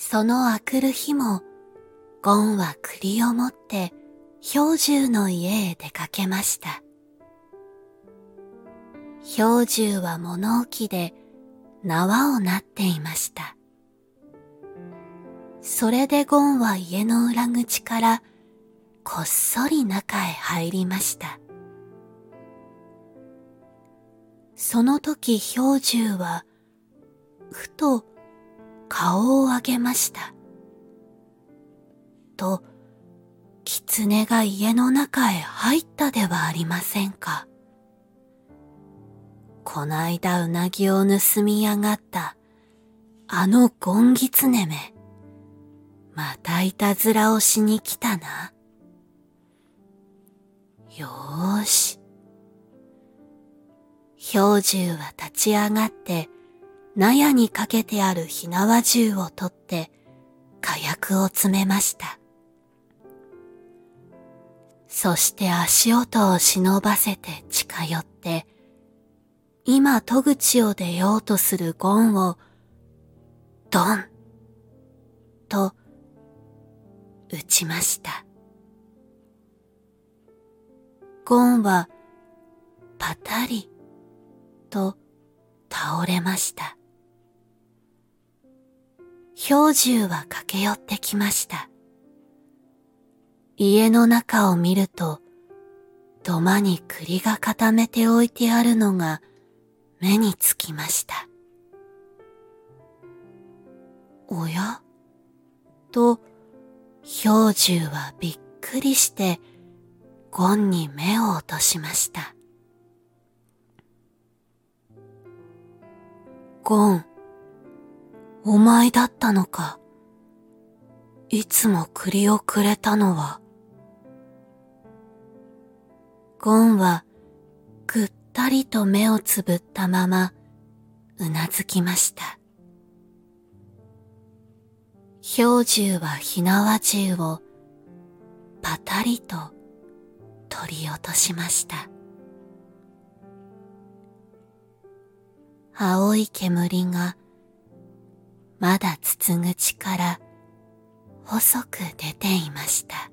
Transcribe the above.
そのあくる日も、ゴンは栗を持って氷柱の家へ出かけました。氷柱は物置で縄をなっていました。それでゴンは家の裏口からこっそり中へ入りました。その時氷柱はふと顔を上げました。と、狐が家の中へ入ったではありませんか。こないだうなぎを盗みやがったあのゴンギツネめ。またいたずらをしに来たな。よーし。氷柱は立ち上がって納屋にかけてある火縄銃を取って火薬を詰めました。そして足音を忍ばせて近寄って、今戸口を出ようとするゴンを、ドンと撃ちました。ゴンはパタリと倒れました。氷柱は駆け寄ってきました。家の中を見ると、土間に栗が固めて置いてあるのが目につきました。おや？と、氷柱はびっくりして、ゴンに目を落としました。ゴン、お前だったのか。いつも栗をくれたのは。ゴンはぐったりと目をつぶったままうなずきました。氷柱は火縄銃をパタリと取り落としました。青い煙がまだ筒口から細く出ていました。